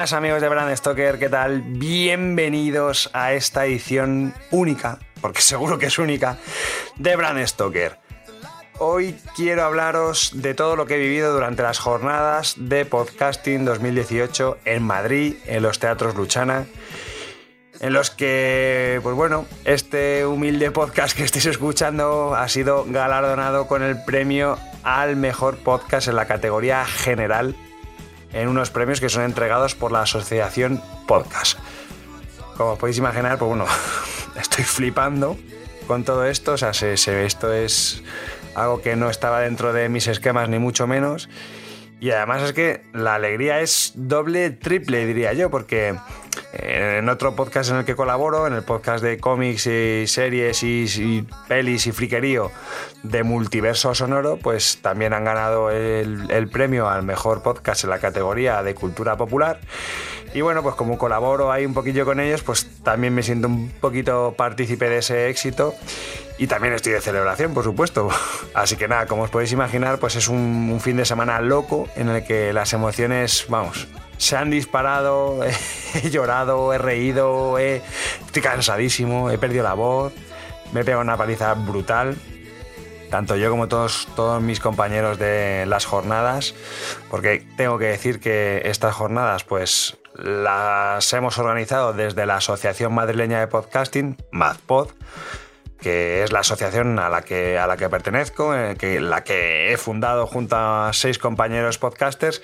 Amigos de Brand Stoker, ¿qué tal? Bienvenidos a esta edición única, porque seguro que es única, de Brand Stoker. Hoy quiero hablaros de todo lo que he vivido durante las jornadas de podcasting 2018 en Madrid, en los teatros Luchana, en los que, pues bueno, este humilde podcast que estéis escuchando ha sido galardonado con el premio al mejor podcast en la categoría general en unos premios que son entregados por la Asociación Podcast. Como podéis imaginar, pues bueno, estoy flipando con todo esto. O sea, se, esto es algo que no estaba dentro de mis esquemas, ni mucho menos. Y además es que la alegría es doble, triple, diría yo, porque en otro podcast en el que colaboro, en el podcast de cómics y series y, pelis y friquerío de multiverso sonoro, pues también han ganado el, el, premio al mejor podcast en la categoría de cultura popular. Y bueno, pues como colaboro ahí un poquillo con ellos, pues también me siento un poquito partícipe de ese éxito. Y también estoy de celebración, por supuesto. Así que nada, como os podéis imaginar, pues es un, un fin de semana loco en el que las emociones, vamos, se han disparado, he llorado, he reído, he... estoy cansadísimo, he perdido la voz, me he pegado una paliza brutal, tanto yo como todos, todos mis compañeros de las jornadas, porque tengo que decir que estas jornadas pues las hemos organizado desde la Asociación Madrileña de Podcasting, MadPod, que es la asociación a la que, a la que pertenezco, eh, que, la que he fundado junto a seis compañeros podcasters.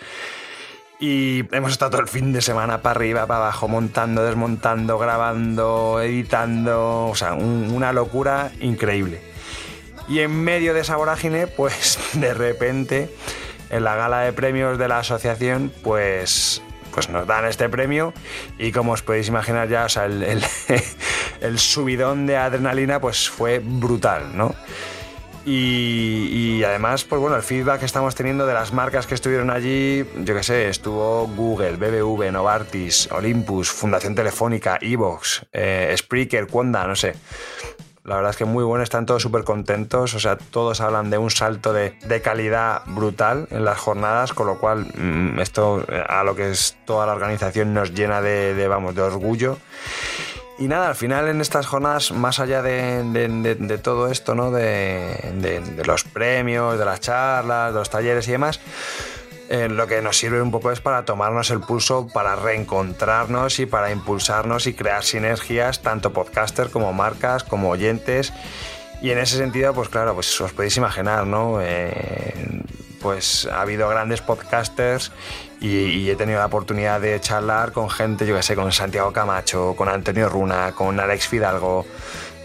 Y hemos estado todo el fin de semana para arriba, para abajo, montando, desmontando, grabando, editando, o sea, un, una locura increíble. Y en medio de esa vorágine, pues de repente, en la gala de premios de la asociación, pues, pues nos dan este premio y como os podéis imaginar ya, o sea, el, el, el subidón de adrenalina pues fue brutal, ¿no? Y, además, pues bueno, el feedback que estamos teniendo de las marcas que estuvieron allí, yo qué sé, estuvo Google, BBV, Novartis, Olympus, Fundación Telefónica, Evox, eh, Spreaker, Quonda, no sé. La verdad es que muy bueno, están todos súper contentos, o sea, todos hablan de un salto de, de, calidad brutal en las jornadas, con lo cual mmm, esto a lo que es toda la organización nos llena de vamos, de orgullo. Y nada, al final en estas jornadas, más allá de, de, todo esto, ¿no? De, los premios, de las charlas, de los talleres y demás, eh, lo que nos sirve un poco es para tomarnos el pulso, para reencontrarnos y para impulsarnos y crear sinergias, tanto podcasters como marcas, como oyentes. Y en ese sentido, pues claro, pues os podéis imaginar, ¿no? Eh, pues ha habido grandes podcasters y, he tenido la oportunidad de charlar con gente, yo que sé, con Santiago Camacho, con Antonio Runa, con Alex Fidalgo,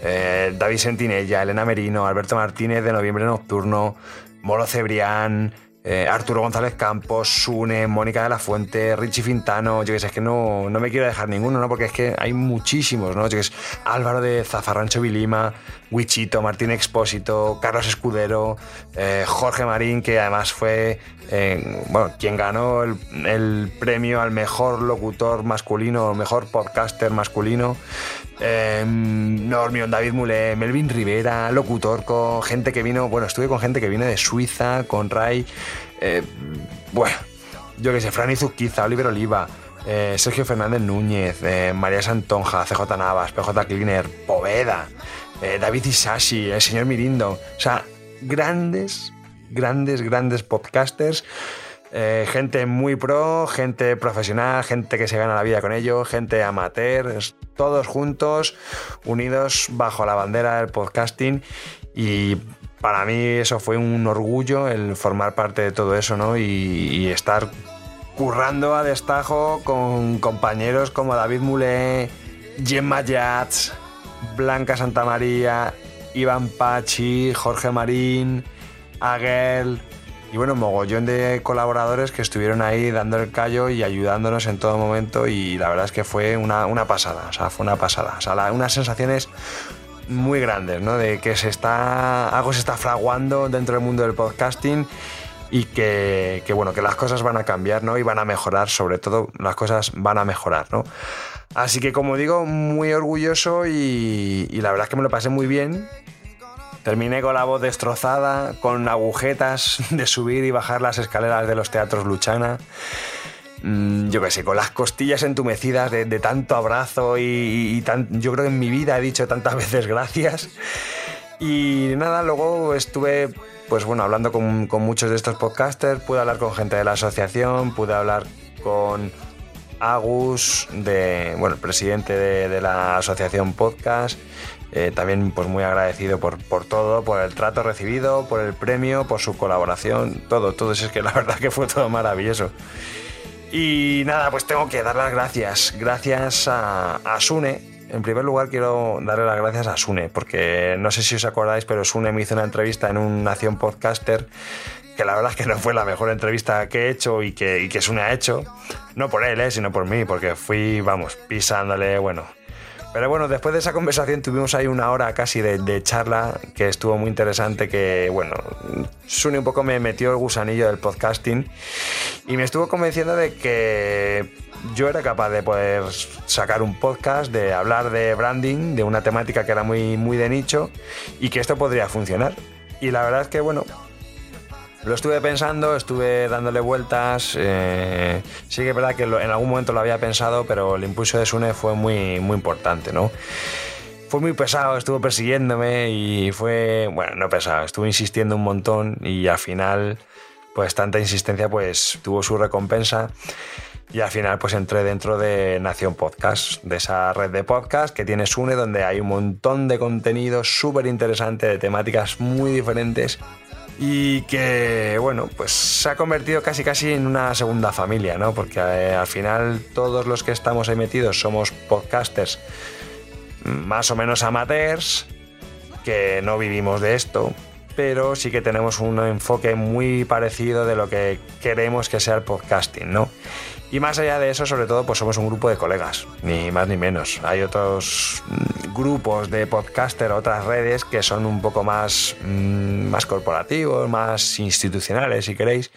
eh, David Sentinella, Elena Merino, Alberto Martínez de Noviembre Nocturno, Moro Cebrián, eh, Arturo González Campos, Sune, Mónica de la Fuente, Richie Fintano, yo que sé, es que no, no me quiero dejar ninguno, ¿no? Porque es que hay muchísimos, ¿no? Yo que sé, Álvaro de Zafarrancho Vilima, Wichito, Martín Expósito, Carlos Escudero, eh, Jorge Marín, que además fue, eh, bueno, quien ganó el, el, premio al mejor locutor masculino, mejor podcaster masculino. Eh, Normion, David Mulé, Melvin Rivera, locutor con gente que vino, bueno, estuve con gente que vino de Suiza, con Ray, eh, bueno, yo que sé, Franny Zuzquiza, Oliver Oliva, eh, Sergio Fernández Núñez, eh, María Santonja, CJ Navas, PJ Cleaner, Poveda, David Isashi, el señor Mirindo, o sea, grandes, grandes, grandes podcasters. Gente muy pro, gente profesional, gente que se gana la vida con ello, gente amateur, todos juntos, unidos bajo la bandera del podcasting y para mí eso fue un orgullo el formar parte de todo eso, ¿no? Y, estar currando a destajo con compañeros como David Mulé, Gemma Yats, Blanca Santamaría, Iván Pachi, Jorge Marín, Aguel y bueno, mogollón de colaboradores que estuvieron ahí dando el callo y ayudándonos en todo momento y la verdad es que fue una, pasada, o sea, fue una pasada, o sea, unas sensaciones muy grandes, ¿no? De que se está, algo se está fraguando dentro del mundo del podcasting y que, bueno, que las cosas van a cambiar, ¿no? Y van a mejorar, sobre todo las cosas van a mejorar, ¿no? Así que como digo, muy orgulloso y, y la verdad es que me lo pasé muy bien. Terminé con la voz destrozada, con agujetas de subir y bajar las escaleras de los teatros Luchana. Mm, yo qué sé, con las costillas entumecidas de, tanto abrazo y, yo creo que en mi vida he dicho tantas veces gracias. Y nada, luego estuve, pues bueno, hablando con, muchos de estos podcasters, pude hablar con gente de la asociación, pude hablar con Agus, de, bueno, el presidente de, la asociación podcast. Eh, también pues muy agradecido por, por, todo, por el trato recibido, por el premio, por su colaboración, todo, todo. Es que la verdad que fue todo maravilloso. Y nada, pues tengo que dar las gracias. Gracias a, Sune. En primer lugar quiero darle las gracias a Sune, porque no sé si os acordáis, pero Sune me hizo una entrevista en un Nación Podcaster que la verdad es que no fue la mejor entrevista que he hecho y que, que Sune ha hecho. No por él, ¿eh? sino por mí, porque fui, vamos, pisándole, bueno, pero bueno, después de esa conversación tuvimos ahí una hora casi de, charla que estuvo muy interesante, que bueno, Sune un poco me metió el gusanillo del podcasting y me estuvo convenciendo de que yo era capaz de poder sacar un podcast, de hablar de branding, de una temática que era muy, muy de nicho y que esto podría funcionar. Y la verdad es que bueno, lo estuve pensando, estuve dándole vueltas. Eh, sí que es verdad que en algún momento lo había pensado, pero el impulso de Sune fue muy, muy importante, ¿no? Fue muy pesado, estuvo persiguiéndome y fue, bueno, no pesado, estuvo insistiendo un montón y al final, pues tanta insistencia, pues tuvo su recompensa. Y al final pues entré dentro de Nación Podcast, de esa red de podcast que tiene Sune, donde hay un montón de contenido súper interesante, de temáticas muy diferentes y que, bueno, pues se ha convertido casi casi en una segunda familia, ¿no? Porque eh, al final todos los que estamos ahí metidos somos podcasters más o menos amateurs, que no vivimos de esto, pero sí que tenemos un enfoque muy parecido de lo que queremos que sea el podcasting, ¿no? Y más allá de eso, sobre todo, pues somos un grupo de colegas, ni más ni menos. Hay otros mm, grupos de podcaster, otras redes que son un poco más, mm, más corporativos, más institucionales, si queréis.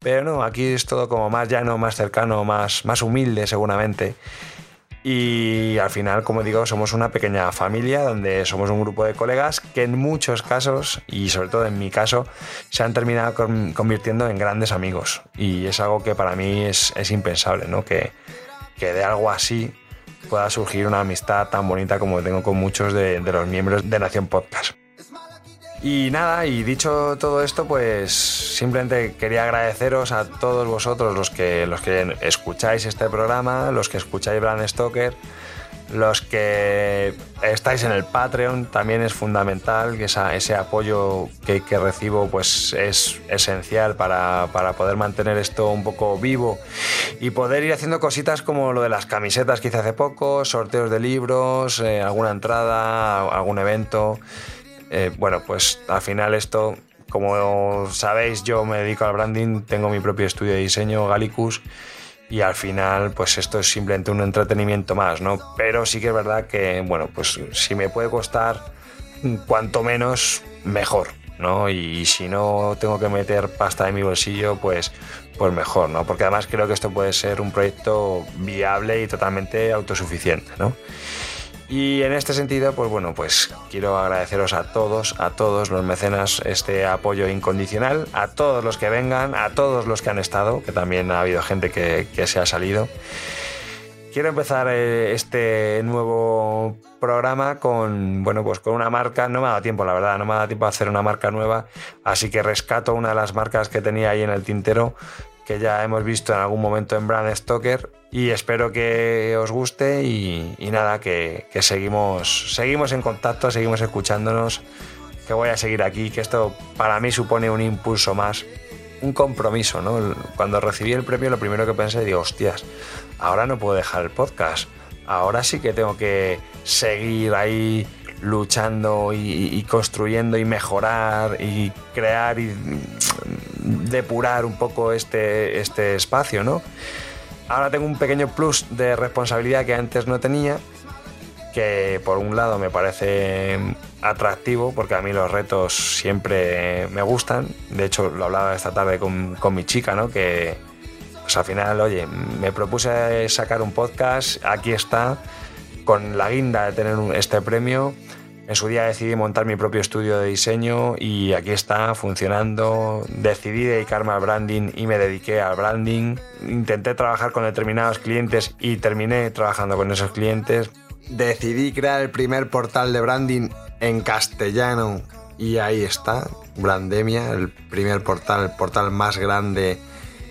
Pero no, aquí es todo como más llano, más cercano, más, más humilde seguramente. Y al final, como digo, somos una pequeña familia donde somos un grupo de colegas que en muchos casos, y sobre todo en mi caso, se han terminado convirtiendo en grandes amigos. Y es algo que para mí es, impensable, ¿no? Que, que, de algo así pueda surgir una amistad tan bonita como tengo con muchos de los miembros de Nación Podcast. Y nada, y dicho todo esto, pues simplemente quería agradeceros a todos vosotros los que, los que escucháis este programa, los que escucháis Brand Stoker, los que estáis en el Patreon, también es fundamental, que ese apoyo que, recibo pues es esencial para, poder mantener esto un poco vivo y poder ir haciendo cositas como lo de las camisetas que hice hace poco, sorteos de libros, eh, alguna entrada, algún evento. Eh, bueno, pues al final esto, como sabéis, yo me dedico al branding, tengo mi propio estudio de diseño, Galicus, y al final, pues esto es simplemente un entretenimiento más, ¿no? Pero sí que es verdad que, bueno, pues si me puede costar cuanto menos, mejor, ¿no? Y si no tengo que meter pasta en mi bolsillo, pues, pues mejor, ¿no? Porque además creo que esto puede ser un proyecto viable y totalmente autosuficiente, ¿no? Y en este sentido, pues bueno, pues quiero agradeceros a todos, a todos los mecenas este apoyo incondicional, a todos los que vengan, a todos los que han estado, que también ha habido gente que, se ha salido. Quiero empezar eh, este nuevo programa con, bueno, pues con una marca, no me ha dado tiempo, la verdad, no me ha dado tiempo a hacer una marca nueva, así que rescato una de las marcas que tenía ahí en el tintero, que ya hemos visto en algún momento en Brand Stoker y espero que os guste y, nada, que, seguimos, seguimos en contacto, seguimos escuchándonos, que voy a seguir aquí, que esto para mí supone un impulso más, un compromiso, ¿no? Cuando recibí el premio lo primero que pensé, digo, hostias, ahora no puedo dejar el podcast, ahora sí que tengo que seguir ahí luchando y, construyendo y mejorar y crear depurar un poco este, este espacio, ¿no? Ahora tengo un pequeño plus de responsabilidad que antes no tenía, que por un lado me parece atractivo, porque a mí los retos siempre me gustan. De hecho, lo hablaba esta tarde con, con mi chica, ¿no? Que pues al final, oye, me propuse sacar un podcast, aquí está, con la guinda de tener este premio en su día decidí montar mi propio estudio de diseño y aquí está funcionando. Decidí dedicarme al branding y me dediqué al branding. Intenté trabajar con determinados clientes y terminé trabajando con esos clientes. Decidí crear el primer portal de branding en castellano y ahí está, Brandemia, el primer portal, el portal más grande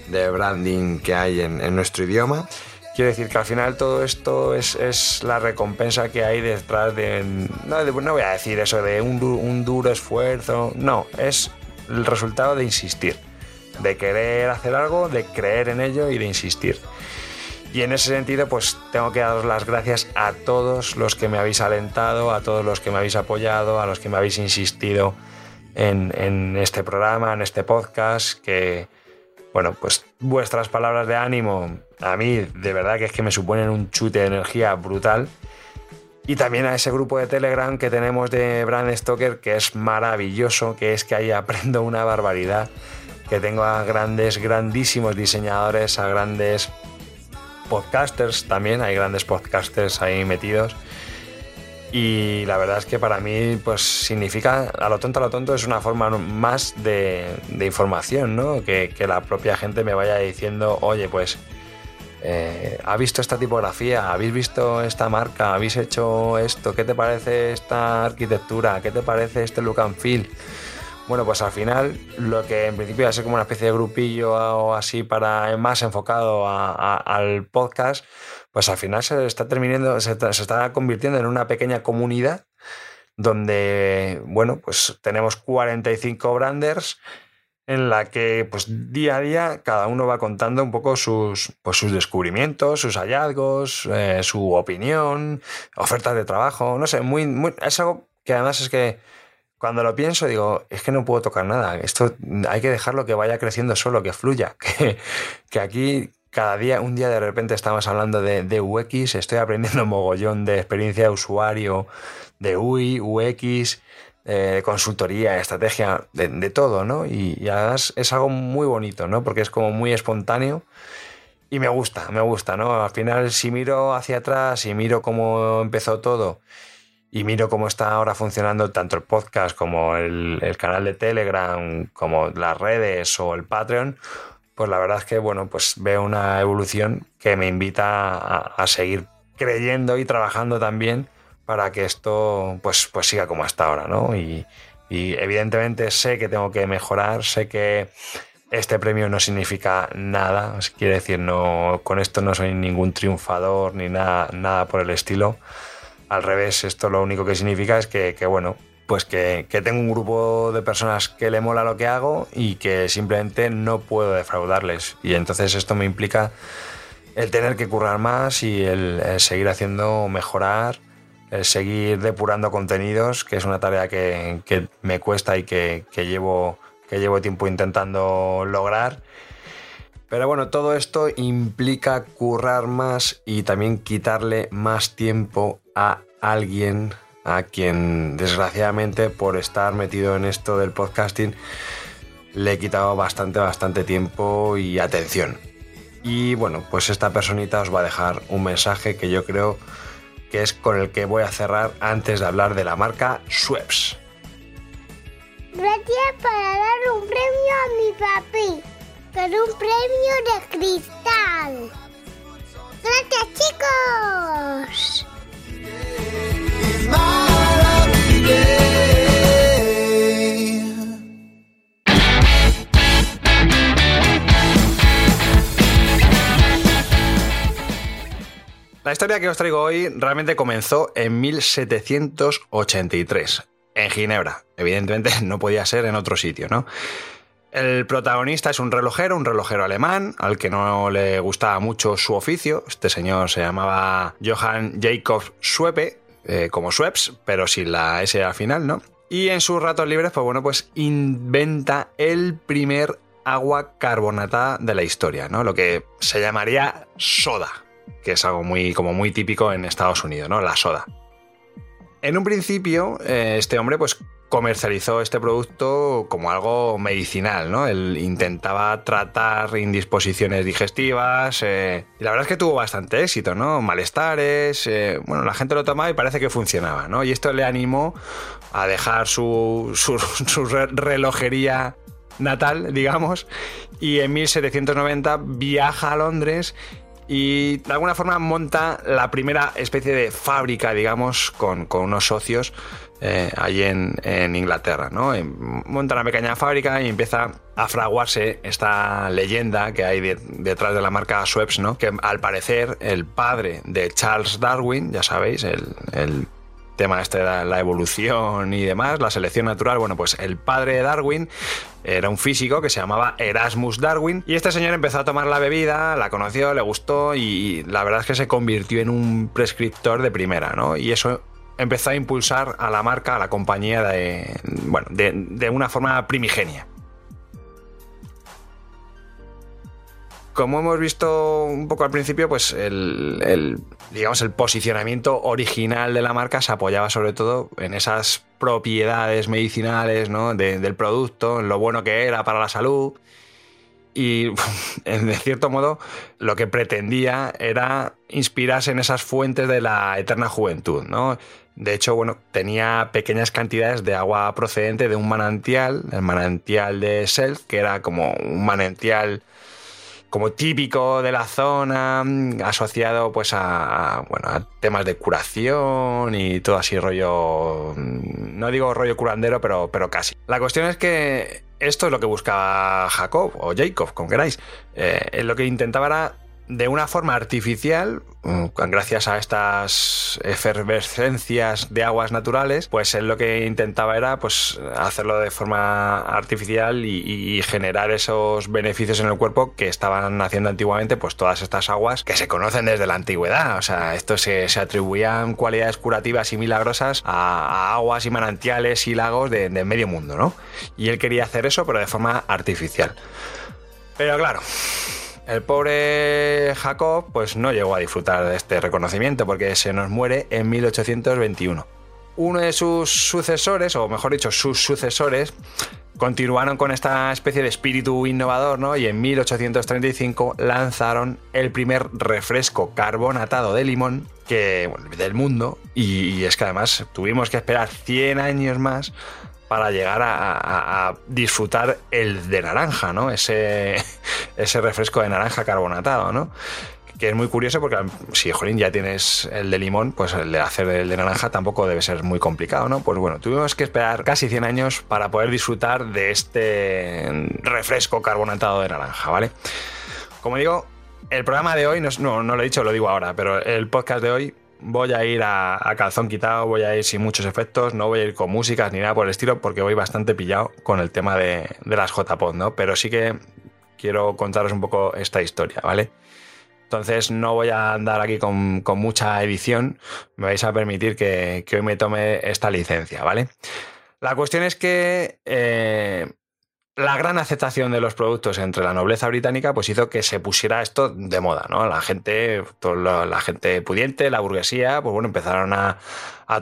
de branding que hay en, en nuestro idioma. Quiero decir que al final todo esto es, la recompensa que hay detrás de no, voy a decir eso de un, un, duro esfuerzo, no, es el resultado de insistir, de querer hacer algo, de creer en ello y de insistir. Y en ese sentido, pues tengo que daros las gracias a todos los que me habéis alentado, a todos los que me habéis apoyado, a los que me habéis insistido en, en este programa, en este podcast, que, bueno, pues vuestras palabras de ánimo a mí de verdad que es que me suponen un chute de energía brutal. Y también a ese grupo de Telegram que tenemos de Brand Stoker que es maravilloso, que es que ahí aprendo una barbaridad, que tengo a grandes, grandísimos diseñadores, a grandes podcasters también, hay grandes podcasters ahí metidos y la verdad es que para mí, pues significa, a lo tonto, a lo tonto, es una forma más de, información, ¿no? Que, la propia gente me vaya diciendo, oye, pues, eh, ¿ha visto esta tipografía? ¿Habéis visto esta marca? ¿Habéis hecho esto? ¿Qué te parece esta arquitectura? ¿Qué te parece este look and feel? Bueno, pues al final lo que en principio va a ser como una especie de grupillo o así para más enfocado al podcast, pues al final se está terminando, se, está convirtiendo en una pequeña comunidad donde, bueno, pues tenemos 45 branders en la que pues día a día cada uno va contando un poco sus, pues, sus descubrimientos, sus hallazgos, eh, su opinión, ofertas de trabajo, no sé, muy, es algo que además es que cuando lo pienso digo, es que no puedo tocar nada, esto hay que dejarlo que vaya creciendo solo, que fluya, que, que aquí cada día, un día de repente estamos hablando de, de UX, estoy aprendiendo mogollón de experiencia de usuario, de UI, UX, eh, consultoría, estrategia, de, todo, ¿no? Y, además es algo muy bonito, ¿no? Porque es como muy espontáneo y me gusta, me gusta, ¿no? Al final, si miro hacia atrás y miro cómo empezó todo y miro cómo está ahora funcionando tanto el podcast como el canal de Telegram, como las redes o el Patreon, pues la verdad es que bueno, pues veo una evolución que me invita a, seguir creyendo y trabajando también para que esto pues, pues siga como hasta ahora, ¿no? Y, evidentemente sé que tengo que mejorar, sé que este premio no significa nada, quiere decir, no, con esto no soy ningún triunfador ni nada, nada por el estilo. Al revés, esto lo único que significa es que, que bueno, pues que, tengo un grupo de personas que le mola lo que hago y que simplemente no puedo defraudarles. Y entonces esto me implica el tener que currar más y el, seguir haciendo mejorar, el seguir depurando contenidos, que es una tarea que, me cuesta y que, llevo, que llevo tiempo intentando lograr. Pero bueno, todo esto implica currar más y también quitarle más tiempo a alguien a quien desgraciadamente por estar metido en esto del podcasting le he quitado bastante, bastante tiempo y atención. Y bueno, pues esta personita os va a dejar un mensaje que yo creo que es con el que voy a cerrar antes de hablar de la marca Schweppes. Gracias para dar un premio a mi papi, pero un premio de cristal. Gracias chicos. La historia que os traigo hoy realmente comenzó en 1783, en Ginebra. Evidentemente no podía ser en otro sitio, ¿no? El protagonista es un relojero, un relojero alemán, al que no le gustaba mucho su oficio. Este señor se llamaba Johann Jacob Schweppe, eh, como Schweppes, pero sin la S al final, ¿no? Y en sus ratos libres, pues bueno, pues inventa el primer agua carbonatada de la historia, ¿no? Lo que se llamaría soda, que es algo muy, como muy típico en Estados Unidos, ¿no? La soda. En un principio, eh, este hombre pues comercializó este producto como algo medicinal, ¿no? Él intentaba tratar indisposiciones digestivas eh, la verdad es que tuvo bastante éxito, ¿no? Malestares, eh, bueno, la gente lo tomaba y parece que funcionaba, ¿no? Y esto le animó a dejar su, su relojería natal, digamos, y en 1790 viaja a Londres y de alguna forma monta la primera especie de fábrica, digamos, con, unos socios eh, allí en, Inglaterra. ¿no? Monta una pequeña fábrica y empieza a fraguarse esta leyenda que hay detrás de la marca Schweppes, ¿no? que al parecer el padre de Charles Darwin, ya sabéis, el tema este de la, evolución y demás, la selección natural, bueno, pues el padre de Darwin era un físico que se llamaba Erasmus Darwin y este señor empezó a tomar la bebida, la conoció, le gustó y la verdad es que se convirtió en un prescriptor de primera, ¿no? Y eso empezó a impulsar a la marca, a la compañía de, bueno, de una forma primigenia. como hemos visto un poco al principio, pues el, digamos, el posicionamiento original de la marca se apoyaba sobre todo en esas propiedades medicinales ¿no? del producto, en lo bueno que era para la salud. Y de cierto modo lo que pretendía era inspirarse en esas fuentes de la eterna juventud. ¿no? De hecho, bueno, tenía pequeñas cantidades de agua procedente de un manantial, el manantial de Self, que era como un manantial como típico de la zona, asociado pues a, bueno, a temas de curación y todo así rollo, mm, no digo rollo curandero, pero, pero casi. La cuestión es que esto es lo que buscaba Jacob o Jacob, como queráis. Eh, lo que intentaba era de una forma artificial, mm, gracias a estas efervescencias de aguas naturales, pues él lo que intentaba era pues hacerlo de forma artificial y, generar esos beneficios en el cuerpo que estaban haciendo antiguamente pues todas estas aguas que se conocen desde la antigüedad. O sea, esto se, atribuían cualidades curativas y milagrosas a, aguas y manantiales y lagos de, de medio mundo, ¿no? Y él quería hacer eso pero de forma artificial. Pero claro, el pobre Jacob pues no llegó a disfrutar de este reconocimiento porque se nos muere en 1821. Uno de sus sucesores, o mejor dicho, sus sucesores, continuaron con esta especie de espíritu innovador, ¿no? Y en 1835 lanzaron el primer refresco carbonatado de limón que, del mundo. Y, y, es que además tuvimos que esperar 100 años más para llegar a, disfrutar el de naranja, ¿no? Ese, refresco de naranja carbonatado, ¿no? Que es muy curioso porque si, jolín, ya tienes el de limón, pues el de hacer el de naranja tampoco debe ser muy complicado, ¿no? Pues bueno, tuvimos que esperar casi 100 años para poder disfrutar de este refresco carbonatado de naranja, ¿vale? Como digo, el programa de hoy, no, no lo he dicho, lo digo ahora, pero el podcast de hoy voy a ir a, calzón quitado, voy a ir sin muchos efectos, no voy a ir con músicas ni nada por el estilo, porque voy bastante pillado con el tema de, las JPod, ¿no? Pero sí que quiero contaros un poco esta historia, ¿vale? Entonces no voy a andar aquí con, mucha edición, me vais a permitir que, hoy me tome esta licencia, ¿vale? La cuestión es que eh, la gran aceptación de los productos entre la nobleza británica pues hizo que se pusiera esto de moda, ¿no? La gente, toda la, gente pudiente, la burguesía, pues bueno, empezaron a,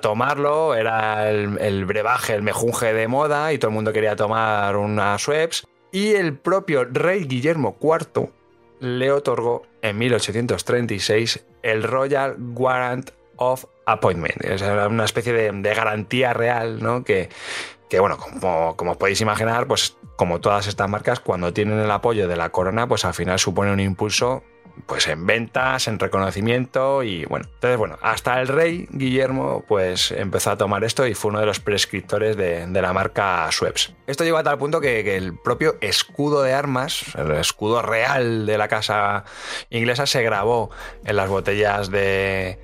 tomarlo, era el, brebaje, el mejunje de moda y todo el mundo quería tomar una Schweppes y el propio rey Guillermo IV le otorgó en 1836 el Royal Warrant of Appointment, es una especie de, de garantía real, ¿no? Que, que bueno, como, como, os podéis imaginar, pues como todas estas marcas, cuando tienen el apoyo de la corona, pues al final supone un impulso pues en ventas, en reconocimiento y bueno, entonces bueno, hasta el rey Guillermo pues empezó a tomar esto y fue uno de los prescriptores de, la marca Schweppes. Esto llegó a tal punto que, que, el propio escudo de armas, el escudo real de la casa inglesa se grabó en las botellas de,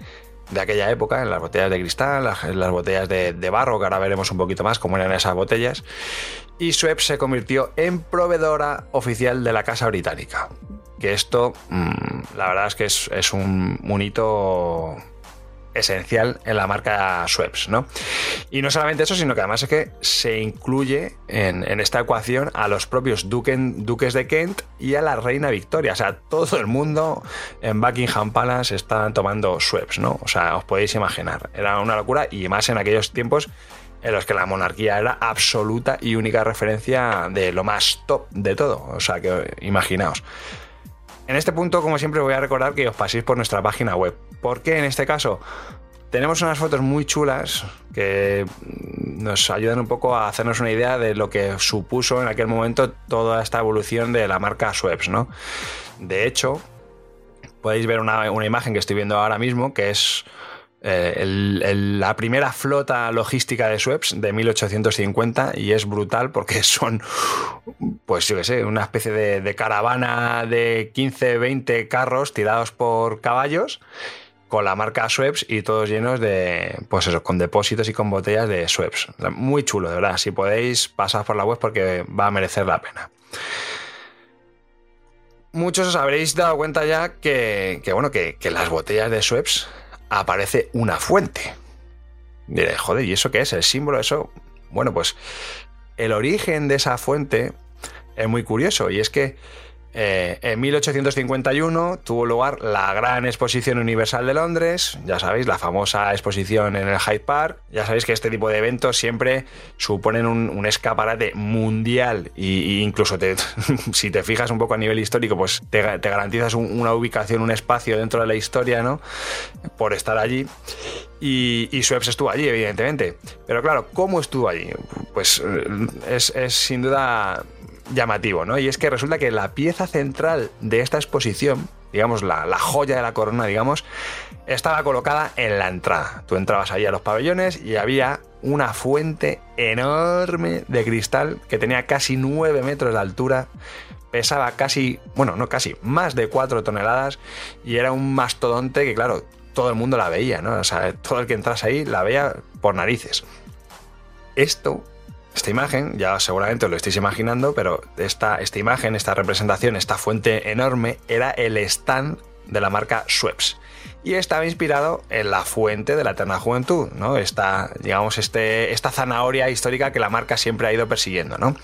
de aquella época, en las botellas de cristal, en las botellas de, de, barro, que ahora veremos un poquito más cómo eran esas botellas. Y Schweppes se convirtió en proveedora oficial de la Casa Británica. Que esto, mmm, la verdad es que es, es un, un hito esencial en la marca Schweppes, ¿no? Y no solamente eso, sino que además es que se incluye en, esta ecuación a los propios duques de Kent y a la reina Victoria. O sea, todo el mundo en Buckingham Palace está tomando Schweppes, ¿no? O sea, os podéis imaginar. Era una locura y más en aquellos tiempos en los que la monarquía era absoluta y única referencia de lo más top de todo. O sea, que imaginaos. En este punto, como siempre, voy a recordar que os paséis por nuestra página web. Porque en este caso tenemos unas fotos muy chulas que nos ayudan un poco a hacernos una idea de lo que supuso en aquel momento toda esta evolución de la marca Schweppes, ¿no? De hecho, podéis ver una imagen que estoy viendo ahora mismo, que es eh, la primera flota logística de Schweppes de 1850 y es brutal porque son, pues yo qué sé, una especie de, caravana de 15, 20 carros tirados por caballos con la marca Schweppes y todos llenos de, pues eso, con depósitos y con botellas de Schweppes. Muy chulo, de verdad. Si podéis, pasar por la web porque va a merecer la pena. Muchos os habréis dado cuenta ya que, bueno, que, que las botellas de Schweppes aparece una fuente. Diré, joder, ¿y eso qué es? ¿El símbolo? Eso. Bueno, pues el origen de esa fuente es muy curioso y es que eh, en 1851 tuvo lugar la Gran Exposición Universal de Londres, ya sabéis, la famosa exposición en el Hyde Park. Ya sabéis que este tipo de eventos siempre suponen un, escaparate mundial e incluso si te fijas un poco a nivel histórico, pues te, garantizas un, una ubicación, un espacio dentro de la historia, ¿no? Por estar allí. Y, y Schweppes estuvo allí, evidentemente. Pero claro, ¿cómo estuvo allí? Pues es, es sin duda llamativo, ¿no? Y es que resulta que la pieza central de esta exposición, digamos, la, la, joya de la corona, digamos, estaba colocada en la entrada. Tú entrabas ahí a los pabellones y había una fuente enorme de cristal que tenía casi 9 metros de altura, pesaba casi, bueno, no casi, más de 4 toneladas y era un mastodonte que, claro, todo el mundo la veía, ¿no? O sea, todo el que entrase ahí la veía por narices. Esto esta imagen, ya seguramente os lo estáis imaginando, pero esta, esta imagen, esta representación, esta fuente enorme, era el stand de la marca Schweppes. Y estaba inspirado en la fuente de la eterna juventud, ¿no? Esta, digamos, este, esta zanahoria histórica que la marca siempre ha ido persiguiendo, ¿no?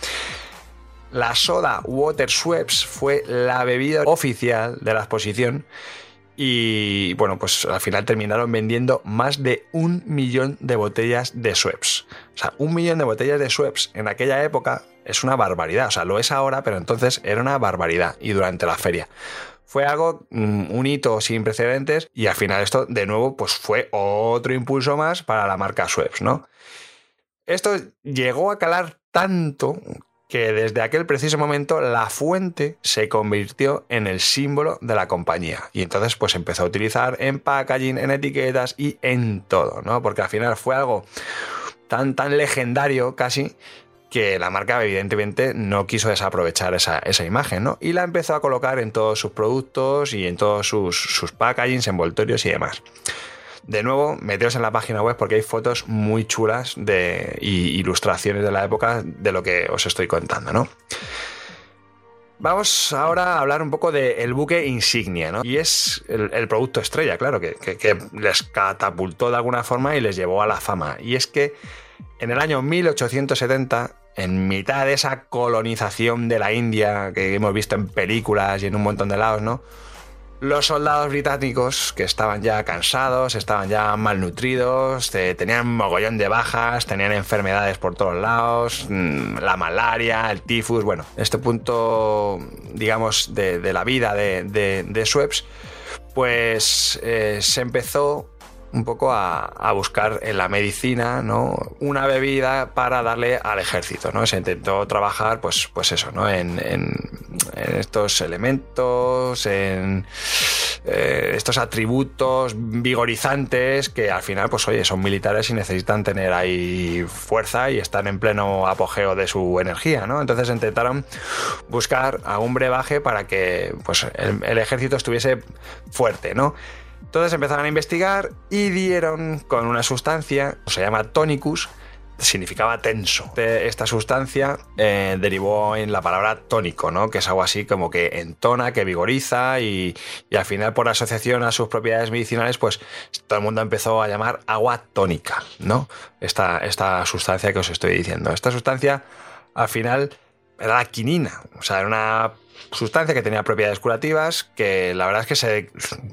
La soda Water Schweppes fue la bebida oficial de la exposición y bueno, pues al final terminaron vendiendo más de un millón de botellas de Schweppes. O sea, un millón de botellas de Schweppes en aquella época es una barbaridad. O sea, lo es ahora, pero entonces era una barbaridad. Y durante la feria. Fue algo, un hito sin precedentes y al final esto de nuevo pues fue otro impulso más para la marca Schweppes, ¿no? Esto llegó a calar tanto que desde aquel preciso momento la fuente se convirtió en el símbolo de la compañía. Y entonces pues empezó a utilizar en packaging, en etiquetas y en todo, ¿no? Porque al final fue algo tan, tan legendario casi que la marca evidentemente no quiso desaprovechar esa, esa, imagen, ¿no? Y la empezó a colocar en todos sus productos y en todos sus, sus packagings, envoltorios y demás. De nuevo, meteos en la página web porque hay fotos muy chulas de, y ilustraciones de la época de lo que os estoy contando, ¿no? Vamos ahora a hablar un poco del de buque insignia, ¿no? Y es el, producto estrella, claro, que, que, les catapultó de alguna forma y les llevó a la fama. Y es que en el año 1870, en mitad de esa colonización de la India que hemos visto en películas y en un montón de lados, ¿no? Los soldados británicos, que estaban ya cansados, estaban ya malnutridos, tenían mogollón de bajas, tenían enfermedades por todos lados, mm, la malaria, el tifus, bueno, este punto, digamos, de, la vida de, de, pues eh, se empezó un poco a, a, buscar en la medicina, ¿no? Una bebida para darle al ejército, ¿no? Se intentó trabajar, pues, pues eso, ¿no? En, en estos elementos, en eh, estos atributos vigorizantes que al final, pues oye, son militares y necesitan tener ahí fuerza y están en pleno apogeo de su energía, ¿no? Entonces intentaron buscar algún brebaje para que, pues, el, el ejército estuviese fuerte, ¿no? Entonces empezaron a investigar y dieron con una sustancia, se llama tonicus, significaba tenso. Esta sustancia eh, derivó en la palabra tónico, ¿no? que es algo así como que entona, que vigoriza y, al final por asociación a sus propiedades medicinales, pues todo el mundo empezó a llamar agua tónica, ¿no? Esta, esta sustancia que os estoy diciendo. Esta sustancia al final era la quinina, o sea, era una sustancia que tenía propiedades curativas que la verdad es que se,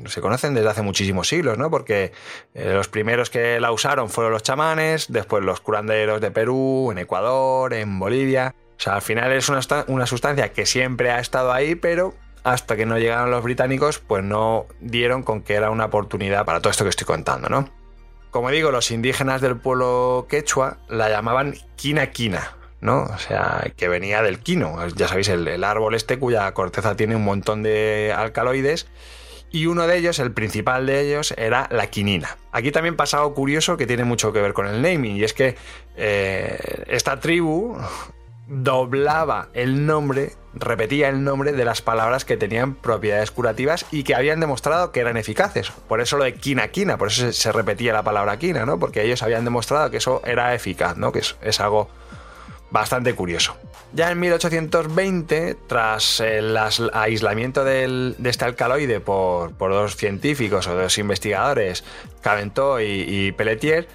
se conocen desde hace muchísimos siglos, ¿no? Porque eh, los primeros que la usaron fueron los chamanes, después los curanderos de Perú, en Ecuador, en Bolivia. O sea, al final es una, una sustancia que siempre ha estado ahí, pero hasta que no llegaron los británicos, pues no dieron con que era una oportunidad para todo esto que estoy contando, ¿no? Como digo, los indígenas del pueblo quechua la llamaban quina quina, ¿no? O sea, que venía del quino. Ya sabéis, el, árbol este cuya corteza tiene un montón de alcaloides. Y uno de ellos, el principal de ellos, era la quinina. Aquí también pasa algo curioso que tiene mucho que ver con el naming, y es que eh, esta tribu doblaba el nombre, repetía el nombre de las palabras que tenían propiedades curativas y que habían demostrado que eran eficaces. Por eso lo de quina quina, por eso se, repetía la palabra quina, ¿no? Porque ellos habían demostrado que eso era eficaz, ¿no? Que es algo bastante curioso. Ya en 1820, tras el aislamiento de este alcaloide por, dos científicos o dos investigadores, Caventó y, Pelletier,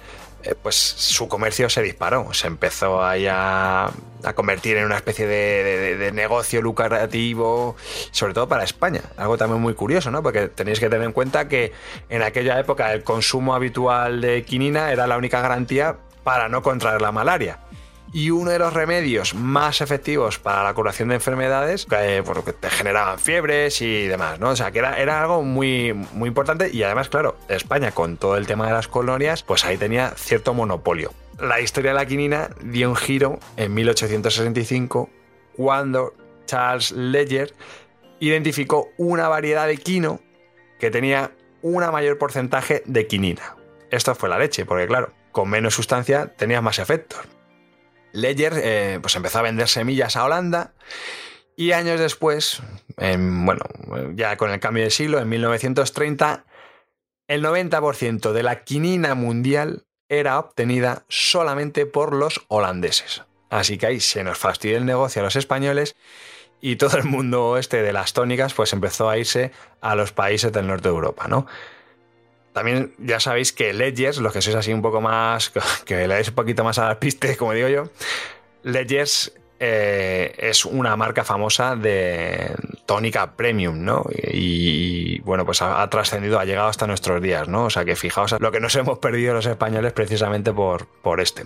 eh, pues su comercio se disparó, se empezó a, convertir en una especie de, negocio lucrativo, sobre todo para España. Algo también muy curioso, ¿no? Porque tenéis que tener en cuenta que en aquella época el consumo habitual de quinina era la única garantía para no contraer la malaria y uno de los remedios más efectivos para la curación de enfermedades que, te generaban fiebres y demás, ¿no? O sea, que era, era algo muy, muy importante y además, claro, España con todo el tema de las colonias, pues ahí tenía cierto monopolio. La historia de la quinina dio un giro en 1865 cuando Charles Ledger identificó una variedad de quino que tenía una mayor porcentaje de quinina. Esto fue la leche, porque claro, con menos sustancia tenía más efectos. Ledger eh, pues empezó a vender semillas a Holanda y años después, bueno, ya con el cambio de siglo, en 1930, el 90% de la quinina mundial era obtenida solamente por los holandeses. Así que ahí se nos fastidió el negocio a los españoles y todo el mundo este de las tónicas pues empezó a irse a los países del norte de Europa, ¿no? También ya sabéis que Ledgers, los que sois así un poco más, que le un poquito más a la piste, como digo yo, Ledgers eh, es una marca famosa de tónica premium, ¿no? Y, bueno, pues ha, trascendido, ha llegado hasta nuestros días, ¿no? O sea que fijaos lo que nos hemos perdido los españoles precisamente por, por este.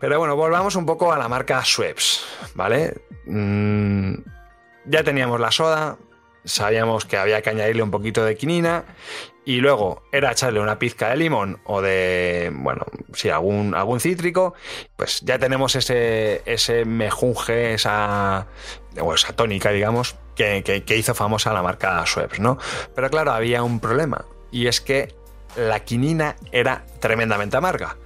Pero bueno, volvamos un poco a la marca Schweppes, ¿vale? Mm, ya teníamos la soda, sabíamos que había que añadirle un poquito de quinina y luego era echarle una pizca de limón o de, bueno, si algún, algún cítrico, pues ya tenemos ese, ese mejunje, esa, o esa tónica, digamos, que, que hizo famosa la marca Schweppes, ¿no? Pero claro, había un problema, y es que la quinina era tremendamente amarga.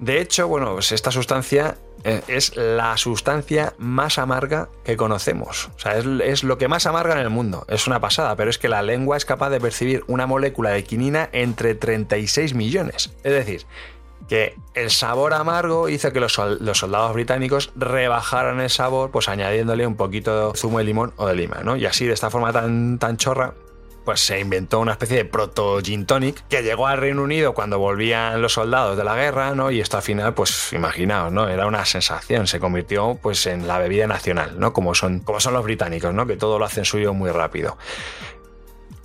De hecho, bueno, pues esta sustancia eh, es la sustancia más amarga que conocemos. O sea, es, lo que más amarga en el mundo. Es una pasada, pero es que la lengua es capaz de percibir una molécula de quinina entre 36 millones. Es decir, que el sabor amargo hizo que los, soldados británicos rebajaran el sabor, pues añadiéndole un poquito de zumo de limón o de lima, ¿no? Y así, de esta forma tan, tan chorra, pues se inventó una especie de proto gin tonic que llegó al Reino Unido cuando volvían los soldados de la guerra, ¿no? Y esto al final, pues imaginaos, ¿no? Era una sensación, se convirtió pues en la bebida nacional, ¿no? Como son, como son los británicos, ¿no? Que todo lo hacen suyo muy rápido.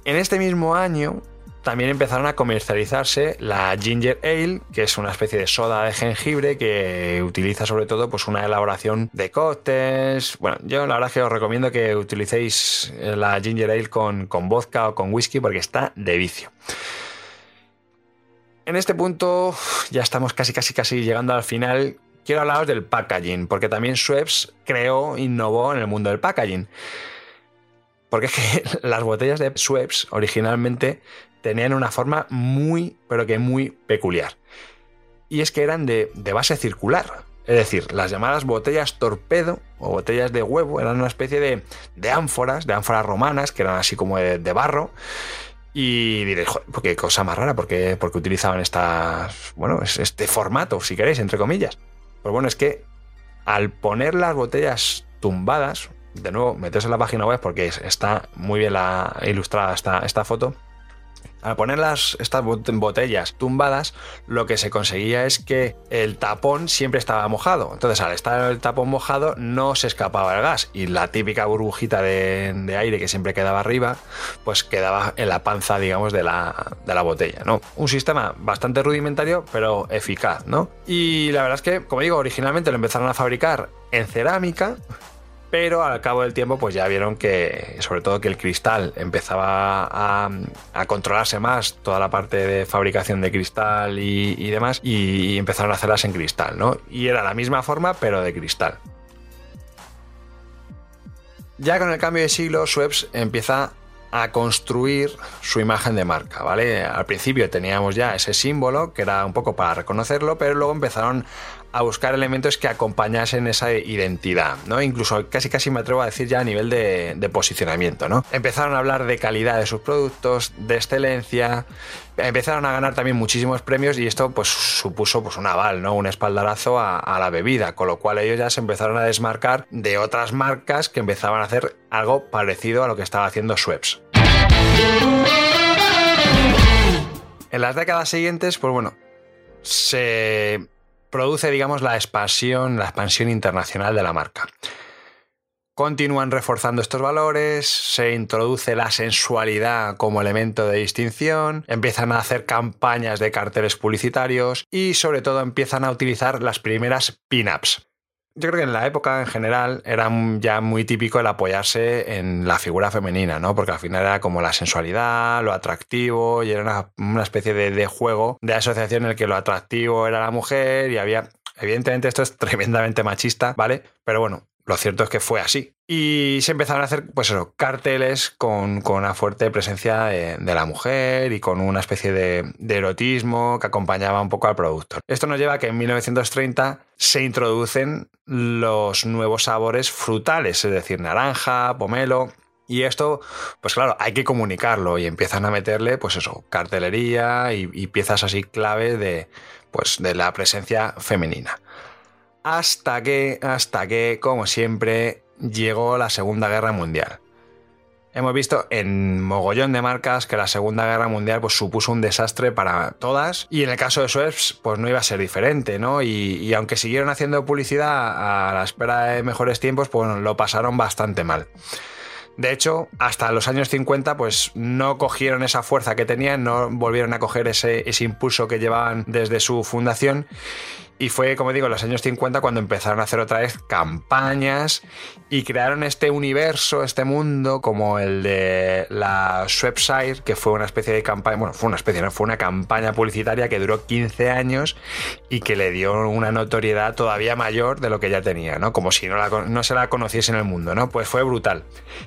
En este mismo año, también empezaron a comercializarse la Ginger Ale, que es una especie de soda de jengibre que utiliza sobre todo pues, una elaboración de cócteles. Bueno, yo la verdad es que os recomiendo que utilicéis la Ginger Ale con, con vodka o con whisky porque está de vicio. En este punto ya estamos casi casi casi llegando al final. Quiero hablaros del packaging, porque también Schweppes creó, innovó en el mundo del packaging. Porque es que las botellas de Schweppes originalmente tenían una forma muy, pero que muy peculiar. Y es que eran de, base circular. Es decir, las llamadas botellas torpedo o botellas de huevo eran una especie de, ánforas, de ánforas romanas, que eran así como de, barro, Y diréis, joder, pues qué cosa más rara, porque, porque utilizaban estas, bueno, este formato, si queréis, entre comillas. Pues bueno, es que al poner las botellas tumbadas, de nuevo, meteos en la página web porque está muy bien la, ilustrada esta, esta foto, al poner las, estas botellas tumbadas, lo que se conseguía es que el tapón siempre estaba mojado. Entonces, al estar el tapón mojado, no se escapaba el gas. Y la típica burbujita de, aire que siempre quedaba arriba, pues quedaba en la panza, digamos, de la, de la botella. ¿no? Un sistema bastante rudimentario, pero eficaz, ¿no? Y la verdad es que, como digo, originalmente lo empezaron a fabricar en cerámica pero al cabo del tiempo pues ya vieron que sobre todo que el cristal empezaba a, controlarse más toda la parte de fabricación de cristal y, demás y, empezaron a hacerlas en cristal, ¿no? Y era la misma forma pero de cristal. Ya con el cambio de siglo, Schweppes empieza a construir su imagen de marca, ¿vale? Al principio teníamos ya ese símbolo que era un poco para reconocerlo, pero luego empezaron a buscar elementos que acompañasen esa identidad, ¿no? Incluso casi casi me atrevo a decir ya a nivel de, posicionamiento, ¿no? Empezaron a hablar de calidad de sus productos, de excelencia, empezaron a ganar también muchísimos premios y esto pues supuso pues un aval, ¿no? Un espaldarazo a, la bebida, con lo cual ellos ya se empezaron a desmarcar de otras marcas que empezaban a hacer algo parecido a lo que estaba haciendo Schweppes. En las décadas siguientes, pues bueno, se produce, digamos, la expansión, la expansión internacional de la marca. Continúan reforzando estos valores, se introduce la sensualidad como elemento de distinción, empiezan a hacer campañas de carteles publicitarios y sobre todo empiezan a utilizar las primeras pin-ups. Yo creo que en la época en general era ya muy típico el apoyarse en la figura femenina, ¿no? Porque al final era como la sensualidad, lo atractivo, y era una, especie de, de, juego de asociación en el que lo atractivo era la mujer y había. Evidentemente, esto es tremendamente machista, ¿vale? Pero bueno, lo cierto es que fue así. Y se empezaron a hacer, pues eso, carteles con, una fuerte presencia de, la mujer y con una especie de, erotismo que acompañaba un poco al producto. Esto nos lleva a que en 1930 se introducen los nuevos sabores frutales, es decir, naranja, pomelo. Y esto, pues claro, hay que comunicarlo y empiezan a meterle, pues eso, cartelería y, y piezas así clave de, pues, de la presencia femenina. Hasta que, hasta que, como siempre, llegó la Segunda Guerra Mundial. Hemos visto en mogollón de marcas que la Segunda Guerra Mundial pues, supuso un desastre para todas y en el caso de Schweppes pues no iba a ser diferente, ¿no? Y, aunque siguieron haciendo publicidad a la espera de mejores tiempos, pues lo pasaron bastante mal. De hecho, hasta los años 50, pues no cogieron esa fuerza que tenían, no volvieron a coger ese, ese impulso que llevaban desde su fundación y fue, como digo, en los años 50 cuando empezaron a hacer otra vez campañas y crearon este universo, este mundo, como el de la Swepside, que fue una especie de campaña, bueno, fue una especie, no, fue una campaña publicitaria que duró 15 años y que le dio una notoriedad todavía mayor de lo que ya tenía, ¿no? Como si no, no se la conociese en el mundo, ¿no? Pues fue brutal.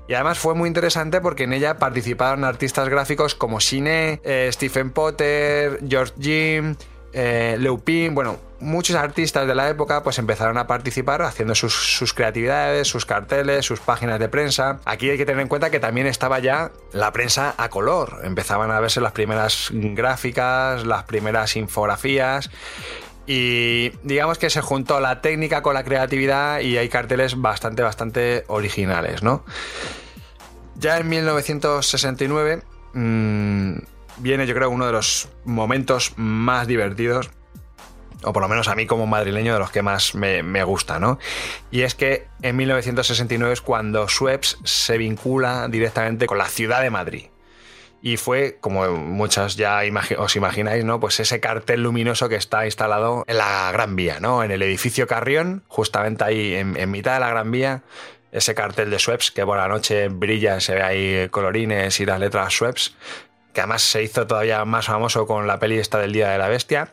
Y además fue muy interesante porque en ella participaron artistas gráficos como Cine, eh, Stephen Potter, George Jim, eh, Leupin, bueno, muchos artistas de la época pues empezaron a participar haciendo sus, creatividades, sus carteles, sus páginas de prensa. Aquí hay que tener en cuenta que también estaba ya la prensa a color. Empezaban a verse las primeras gráficas, las primeras infografías. Y digamos que se juntó la técnica con la creatividad y hay carteles bastante, bastante originales, ¿no? Ya en 1969 mmm, viene yo creo uno de los momentos más divertidos o por lo menos a mí como madrileño de los que más me, gusta, ¿no? Y es que en 1969 es cuando Schweppes se vincula directamente con la ciudad de Madrid. Y fue, como muchas ya os imagináis, ¿no? Pues ese cartel luminoso que está instalado en la Gran Vía, ¿no? En el edificio Carrión, justamente ahí en, mitad de la Gran Vía, ese cartel de Schweppes que por la noche brilla, se ve ahí colorines y las letras Schweppes que además se hizo todavía más famoso con la peli esta del Día de la Bestia.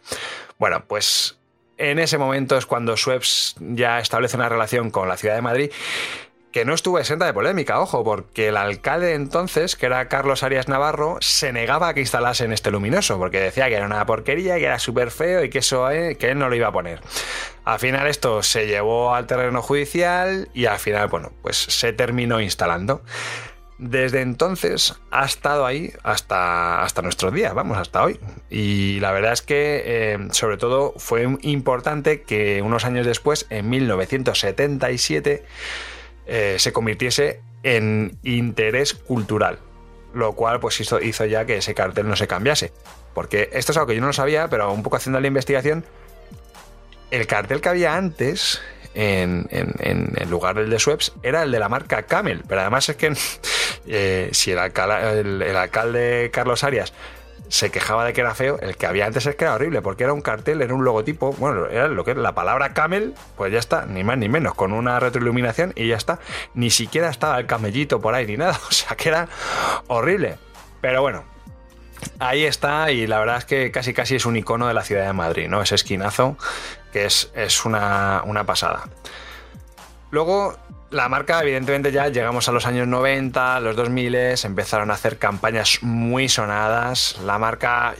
Bueno, pues en ese momento es cuando Schweppes ya establece una relación con la ciudad de Madrid que no estuvo exenta de polémica, ojo, porque el alcalde entonces, que era Carlos Arias Navarro, se negaba a que instalasen este luminoso, porque decía que era una porquería, que era súper feo y que eso eh, que él no lo iba a poner. Al final esto se llevó al terreno judicial y al final, bueno, pues se terminó instalando. Desde entonces ha estado ahí hasta, hasta nuestros días, vamos, hasta hoy. Y la verdad es que eh, sobre todo fue importante que unos años después, en 1977, eh, se convirtiese en interés cultural, lo cual pues hizo, hizo ya que ese cartel no se cambiase. Porque esto es algo que yo no lo sabía, pero un poco haciendo la investigación, el cartel que había antes en, lugar del de Schweppes era el de la marca Camel. Pero además es que eh, si el alcalde, Carlos Arias se quejaba de que era feo, el que había antes es que era horrible, porque era un cartel, era un logotipo, bueno, era lo que es la palabra camel, pues ya está, ni más ni menos, con una retroiluminación y ya está. Ni siquiera estaba el camellito por ahí ni nada, o sea que era horrible. Pero bueno, ahí está y la verdad es que casi casi es un icono de la ciudad de Madrid, ¿no? Ese esquinazo que es, es una, una pasada. Luego, la marca, evidentemente, ya llegamos a los años 90, los 2000, empezaron a hacer campañas muy sonadas. La marca,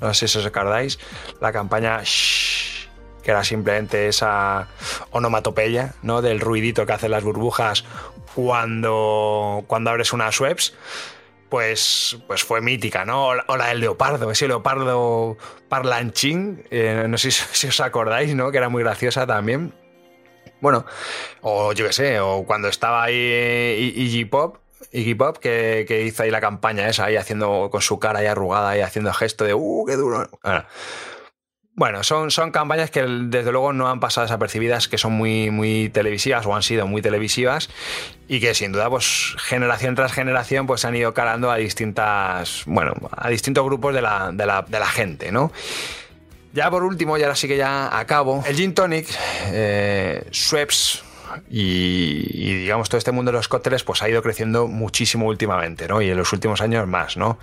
no sé si os acordáis, la campaña, que era simplemente esa onomatopeya, ¿no? Del ruidito que hacen las burbujas cuando, cuando abres unas webs pues, pues fue mítica, ¿no? O la del leopardo, ese leopardo parlanchín, eh, no sé si, os acordáis, ¿no? Que era muy graciosa también. Bueno, o yo qué sé, o cuando estaba ahí Iggy Pop, Iggy Pop, que, hizo ahí la campaña esa, ahí haciendo con su cara ahí arrugada, y haciendo gesto de ¡uh, qué duro! Son, son campañas que desde luego no han pasado desapercibidas, que son muy, muy televisivas o han sido muy televisivas y que sin duda, pues generación tras generación, pues han ido calando a distintas, bueno, a distintos grupos de la, de la, gente, ¿no? Ya por último, y ahora sí que ya acabo, el Gin Tonic, eh, y, y, digamos todo este mundo de los cócteles pues ha ido creciendo muchísimo últimamente, ¿no? Y en los últimos años más, ¿no?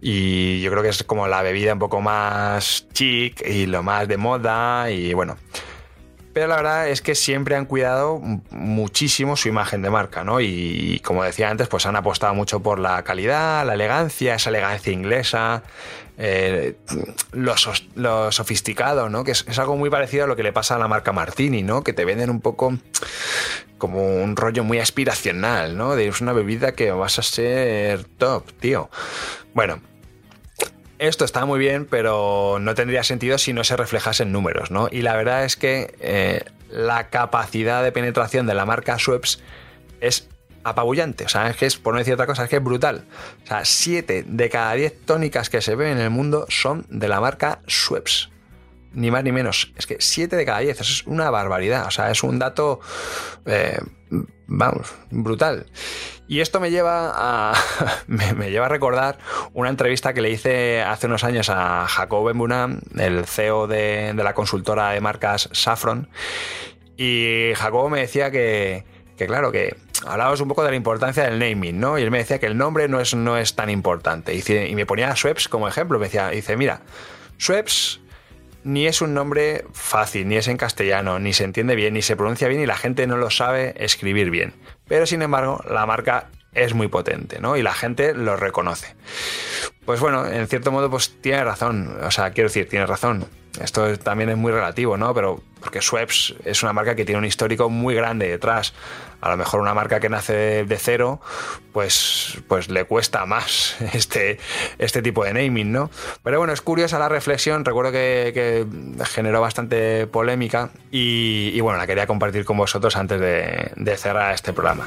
Y yo creo que es como la bebida un poco más chic y lo más de moda y bueno. Pero la verdad es que siempre han cuidado muchísimo su imagen de marca, ¿no? Y, como decía antes, pues han apostado mucho por la calidad, la elegancia, esa elegancia inglesa, eh, lo, sofisticado, ¿no? Que es, algo muy parecido a lo que le pasa a la marca Martini, ¿no? Que te venden un poco como un rollo muy aspiracional, ¿no? De es una bebida que vas a ser top, tío. Bueno, esto está muy bien, pero no tendría sentido si no se reflejase en números, ¿no? Y la verdad es que eh, la capacidad de penetración de la marca Schweppes es apabullante. O sea, es que es, por no decir otra cosa, es que es brutal. O sea, 7 de cada 10 tónicas que se ven en el mundo son de la marca Schweppes. Ni más ni menos. Es que 7 de cada 10. Eso es una barbaridad. O sea, es un dato, eh, vamos, brutal. Y esto me lleva a, me, lleva a recordar una entrevista que le hice hace unos años a Jacob Benbuna, el CEO de, la consultora de marcas Saffron. Y Jacob me decía que, claro, que hablábamos un poco de la importancia del naming, ¿no? Y él me decía que el nombre no es, no es tan importante. Y, me ponía a Schweppes como ejemplo. Me decía, dice, mira, Schweppes ni es un nombre fácil, ni es en castellano, ni se entiende bien, ni se pronuncia bien y la gente no lo sabe escribir bien. Pero sin embargo, la marca es muy potente, ¿no? Y la gente lo reconoce. Pues bueno, en cierto modo, pues tiene razón. O sea, quiero decir, tiene razón. Esto también es muy relativo, ¿no? Pero porque Schweppes es una marca que tiene un histórico muy grande detrás. A lo mejor una marca que nace de cero, pues, pues le cuesta más este, este tipo de naming, ¿no? Pero bueno, es curiosa la reflexión. Recuerdo que, generó bastante polémica y, bueno, la quería compartir con vosotros antes de cerrar este programa.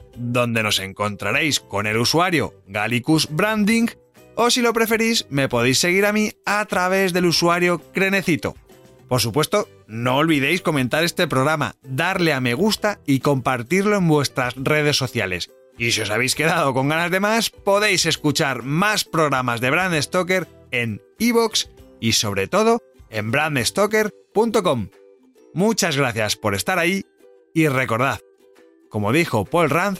donde nos encontraréis con el usuario Gallicus Branding, o si lo preferís, me podéis seguir a mí a través del usuario Crenecito. Por supuesto, no olvidéis comentar este programa, darle a me gusta y compartirlo en vuestras redes sociales. Y si os habéis quedado con ganas de más, podéis escuchar más programas de Brand Stoker en iVoox y sobre todo en brandstoker.com. Muchas gracias por estar ahí y recordad, como dijo Paul Rand,